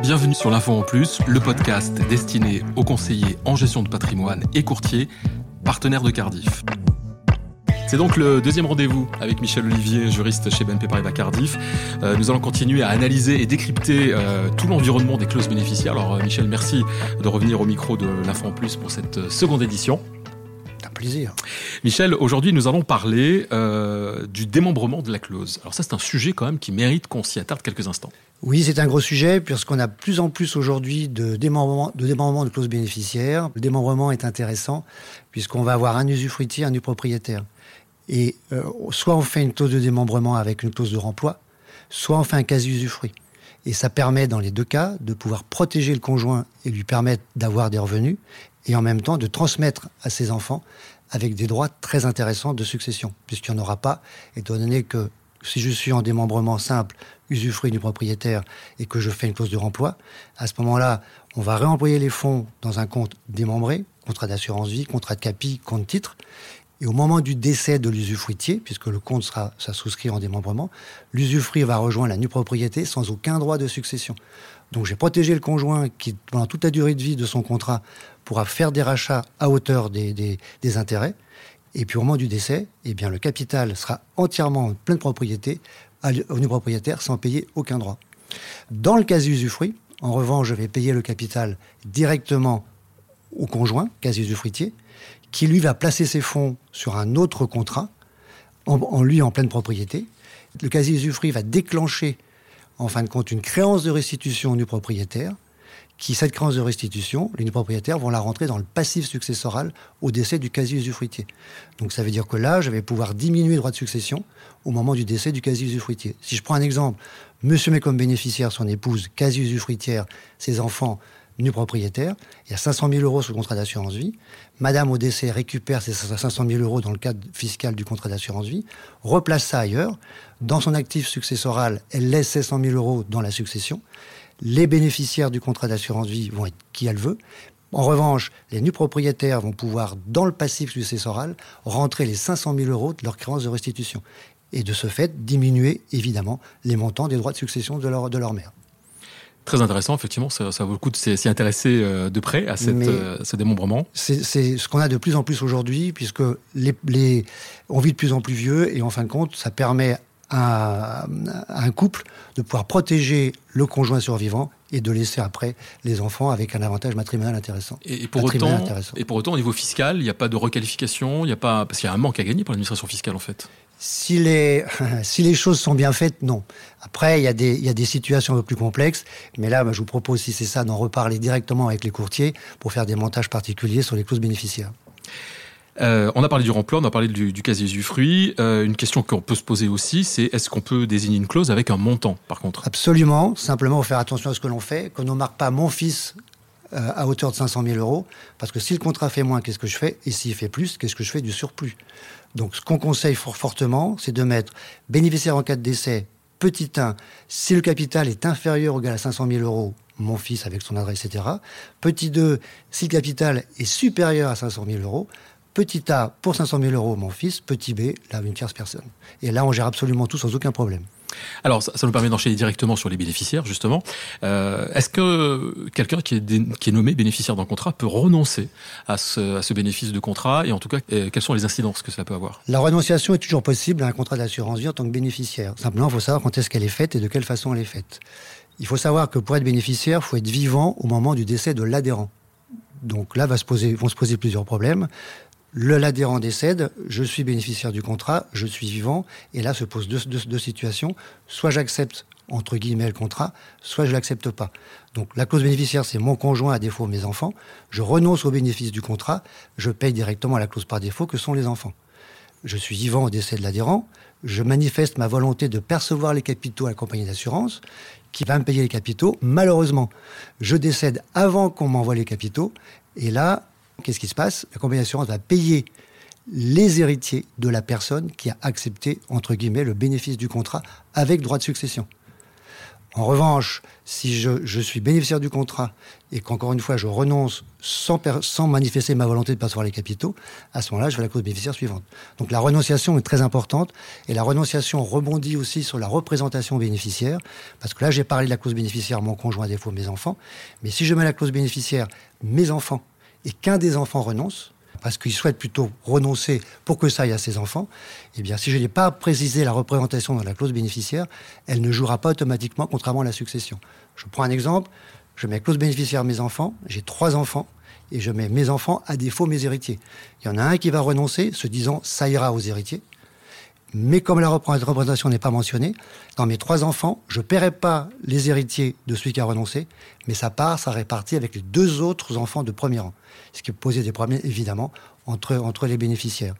Bienvenue sur l'Info en Plus, le podcast destiné aux conseillers en gestion de patrimoine et courtiers, partenaires de Cardiff. C'est donc le deuxième rendez-vous avec Michel Olivier, juriste chez BNP Paribas Cardiff. Euh, nous allons continuer à analyser et décrypter euh, tout l'environnement des clauses bénéficiaires. Alors euh, Michel, merci de revenir au micro de l'Info en Plus pour cette seconde édition. Plaisir. Michel, aujourd'hui nous allons parler du démembrement de la clause. Alors ça c'est un sujet quand même qui mérite qu'on s'y attarde quelques instants. Oui, c'est un gros sujet, puisqu'on a plus en plus aujourd'hui de démembrement, de démembrement de clauses bénéficiaires. Le démembrement est intéressant, puisqu'on va avoir un usufruitier, un propriétaire. Et euh, soit on fait une clause de démembrement avec une clause de remploi, soit on fait un quasi-usufruit. Et ça permet, dans les deux cas, de pouvoir protéger le conjoint et lui permettre d'avoir des revenus, et en même temps de transmettre à ses enfants avec des droits très intéressants de succession, puisqu'il n'y en aura pas, étant donné que si je suis en démembrement simple, usufruit du propriétaire et que je fais une clause de remploi, à ce moment-là, on va réemployer les fonds dans un compte démembré, contrat d'assurance vie, contrat de capi, compte titre. Et au moment du décès de l'usufruitier, puisque le compte sera souscrit en démembrement, l'usufruit va rejoindre la nue propriété sans aucun droit de succession. Donc j'ai protégé le conjoint qui, pendant toute la durée de vie de son contrat, pourra faire des rachats à hauteur des, des intérêts. Et puis au moment du décès, eh bien, le capital sera entièrement en pleine propriété au nu propriétaire sans payer aucun droit. Dans le cas usufruit, en revanche, je vais payer le capital directement au conjoint, quasi usufruitier, qui lui va placer ses fonds sur un autre contrat, en, lui en pleine propriété. Le quasi usufruit va déclencher, en fin de compte, une créance de restitution nu propriétaire, qui, cette créance de restitution, les propriétaires vont la rentrer dans le passif successoral au décès du quasi-usufruitier. Donc ça veut dire que là, je vais pouvoir diminuer le droit de succession au moment du décès du quasi-usufruitier. Si je prends un exemple, monsieur met comme bénéficiaire son épouse quasi-usufruitière, ses enfants nus propriétaires, il y a 500 000 euros le contrat d'assurance vie. Madame au décès récupère ces 500 000 euros dans le cadre fiscal du contrat d'assurance vie, replace ça ailleurs. Dans son actif successoral, elle laisse 700 000 euros dans la succession les bénéficiaires du contrat d'assurance vie vont être qui elle veut. En revanche, les nus propriétaires vont pouvoir, dans le passif successoral, rentrer les 500 000 euros de leur créance de restitution. Et de ce fait, diminuer évidemment les montants des droits de succession de leur mère. Très intéressant, effectivement, ça, vaut le coup de s'y intéresser euh, de près à cette, euh, ce démembrement. C'est ce qu'on a de plus en plus aujourd'hui, puisque les, les, on vit de plus en plus vieux, et en fin de compte, ça permet à, un couple de pouvoir protéger le conjoint survivant et de laisser après les enfants avec un avantage matrimonial intéressant. Et, pour, autant, et pour autant, au niveau fiscal, il n'y a pas de requalification, il y a pas parce qu'il y a un manque à gagner pour l'administration fiscale en fait. Si les, si les choses sont bien faites, non. Après, il y, a des, il y a des situations un peu plus complexes, mais là, je vous propose, si c'est ça, d'en reparler directement avec les courtiers pour faire des montages particuliers sur les clauses bénéficiaires. Euh, on a parlé du remploi, on a parlé du, casier usufruit. Euh, une question qu'on peut se poser aussi, c'est est-ce qu'on peut désigner une clause avec un montant, par contre? Absolument. Simplement, faire attention à ce que l'on fait, qu'on ne marque pas mon fils euh, à hauteur de 500 000 euros, parce que si le contrat fait moins, qu'est-ce que je fais? Et s'il fait plus, qu'est-ce que je fais du surplus? Donc, ce qu'on conseille fort fortement, c'est de mettre bénéficiaire en cas de décès, petit 1, si le capital est inférieur ou égal à 500 000 euros, mon fils avec son adresse, etc. Petit 2, si le capital est supérieur à 500 000 euros, Petit A pour 500 000 euros, mon fils. Petit B, là, une tierce personne. Et là, on gère absolument tout sans aucun problème. Alors, ça, nous permet d'enchaîner directement sur les bénéficiaires, justement. Euh, est-ce que quelqu'un qui, est nommé bénéficiaire d'un contrat peut renoncer à ce, bénéfice de contrat? Et en tout cas, euh, quelles sont les incidences que cela peut avoir? La renonciation est toujours possible à un contrat d'assurance vie en tant que bénéficiaire. Simplement, il faut savoir quand est-ce qu'elle est faite et de quelle façon elle est faite. Il faut savoir que pour être bénéficiaire, il faut être vivant au moment du décès de l'adhérent. Donc là va se poser, vont se poser plusieurs problèmes l'adhérent décède, je suis bénéficiaire du contrat, je suis vivant, et là se posent deux, situations. Soit j'accepte, entre guillemets, le contrat, soit je l'accepte pas. Donc la clause bénéficiaire, c'est mon conjoint à défaut mes enfants. Je renonce au bénéfice du contrat, je paye directement la clause par défaut que sont les enfants. Je suis vivant au décès de l'adhérent, je manifeste ma volonté de percevoir les capitaux à la compagnie d'assurance, qui va me payer les capitaux. Malheureusement, je décède avant qu'on m'envoie les capitaux, et là, Qu'est-ce qui se passe? La compagnie d'assurance va payer les héritiers de la personne qui a accepté, entre guillemets, le bénéfice du contrat avec droit de succession. En revanche, si je, suis bénéficiaire du contrat et qu'encore une fois je renonce sans, sans manifester ma volonté de percevoir les capitaux, à ce moment-là, je fais la clause bénéficiaire suivante. Donc la renonciation est très importante et la renonciation rebondit aussi sur la représentation bénéficiaire parce que là j'ai parlé de la clause bénéficiaire mon conjoint à défaut mes enfants, mais si je mets la clause bénéficiaire mes enfants et qu'un des enfants renonce, parce qu'il souhaite plutôt renoncer pour que ça aille à ses enfants, eh bien, si je n'ai pas précisé la représentation dans la clause bénéficiaire, elle ne jouera pas automatiquement, contrairement à la succession. Je prends un exemple. Je mets clause bénéficiaire mes enfants. J'ai trois enfants et je mets mes enfants à défaut mes héritiers. Il y en a un qui va renoncer, se disant ça ira aux héritiers. Mais comme la représentation n'est pas mentionnée, dans mes trois enfants, je ne paierai pas les héritiers de celui qui a renoncé, mais sa part sera répartie avec les deux autres enfants de premier rang. Ce qui posait des problèmes, évidemment, entre, entre les bénéficiaires.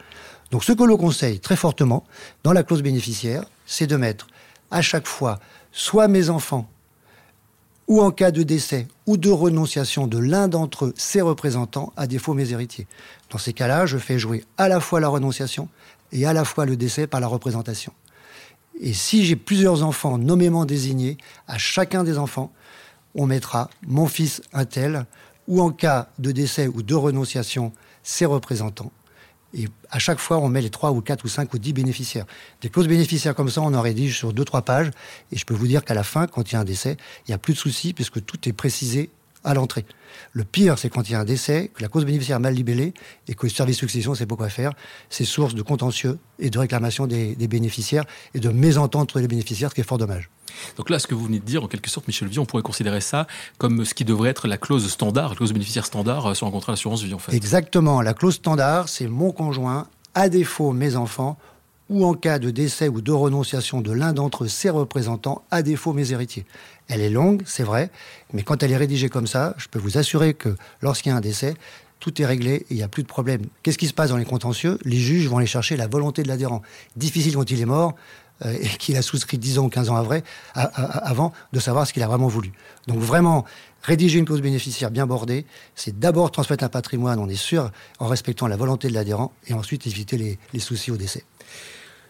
Donc ce que l'on conseille très fortement dans la clause bénéficiaire, c'est de mettre à chaque fois soit mes enfants, ou en cas de décès ou de renonciation de l'un d'entre eux, ses représentants, à défaut mes héritiers. Dans ces cas-là, je fais jouer à la fois la renonciation et à la fois le décès par la représentation. Et si j'ai plusieurs enfants nommément désignés, à chacun des enfants, on mettra mon fils un tel, ou en cas de décès ou de renonciation, ses représentants. Et à chaque fois, on met les 3 ou 4 ou 5 ou 10 bénéficiaires. Des clauses bénéficiaires comme ça, on en rédige sur 2-3 pages. Et je peux vous dire qu'à la fin, quand il y a un décès, il n'y a plus de soucis puisque tout est précisé à l'entrée. Le pire, c'est quand il y a un décès, que la cause bénéficiaire est mal libellée et que le service succession ne sait pas quoi faire. C'est source de contentieux et de réclamation des, bénéficiaires et de mésentente entre les bénéficiaires, ce qui est fort dommage. Donc là, ce que vous venez de dire, en quelque sorte, Michel Vie, on pourrait considérer ça comme ce qui devrait être la clause standard, la clause bénéficiaire standard euh, sur un contrat d'assurance vie, en fait. Exactement. La clause standard, c'est mon conjoint, à défaut mes enfants, ou en cas de décès ou de renonciation de l'un d'entre ses représentants, à défaut mes héritiers. Elle est longue, c'est vrai, mais quand elle est rédigée comme ça, je peux vous assurer que lorsqu'il y a un décès, tout est réglé il n'y a plus de problème. Qu'est-ce qui se passe dans les contentieux? Les juges vont aller chercher la volonté de l'adhérent. Difficile quand il est mort euh, et qu'il a souscrit 10 ans ou 15 ans avant de savoir ce qu'il a vraiment voulu. Donc vraiment, rédiger une clause bénéficiaire bien bordée, c'est d'abord transmettre un patrimoine, on est sûr, en respectant la volonté de l'adhérent, et ensuite éviter les soucis au décès.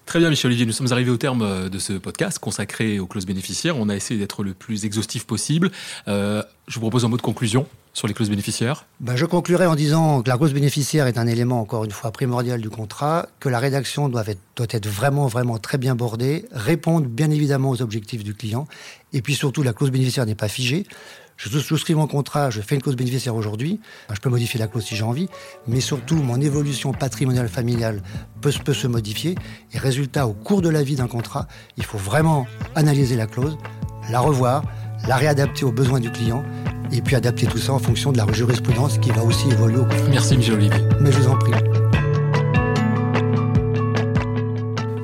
Très bien, Michel Olivier. Nous sommes arrivés au terme euh, de ce podcast consacré aux clauses bénéficiaires. On a essayé d'être le plus exhaustif possible. Euh, je vous propose un mot de conclusion sur les clauses bénéficiaires. Ben, je conclurai en disant que la clause bénéficiaire est un élément, encore une fois, primordial du contrat, que la rédaction doit être, doit être vraiment, vraiment très bien bordée, répondre bien évidemment aux objectifs du client, et puis surtout, la clause bénéficiaire n'est pas figée je souscris mon contrat, je fais une clause bénéficiaire aujourd'hui, je peux modifier la clause si j'ai envie, mais surtout mon évolution patrimoniale familiale peut, peut se modifier. Et résultat, au cours de la vie d'un contrat, il faut vraiment analyser la clause, la revoir, la réadapter aux besoins du client et puis adapter tout ça en fonction de la jurisprudence qui va aussi évoluer au cours. Merci Michel Olivier. Mais je vous en prie.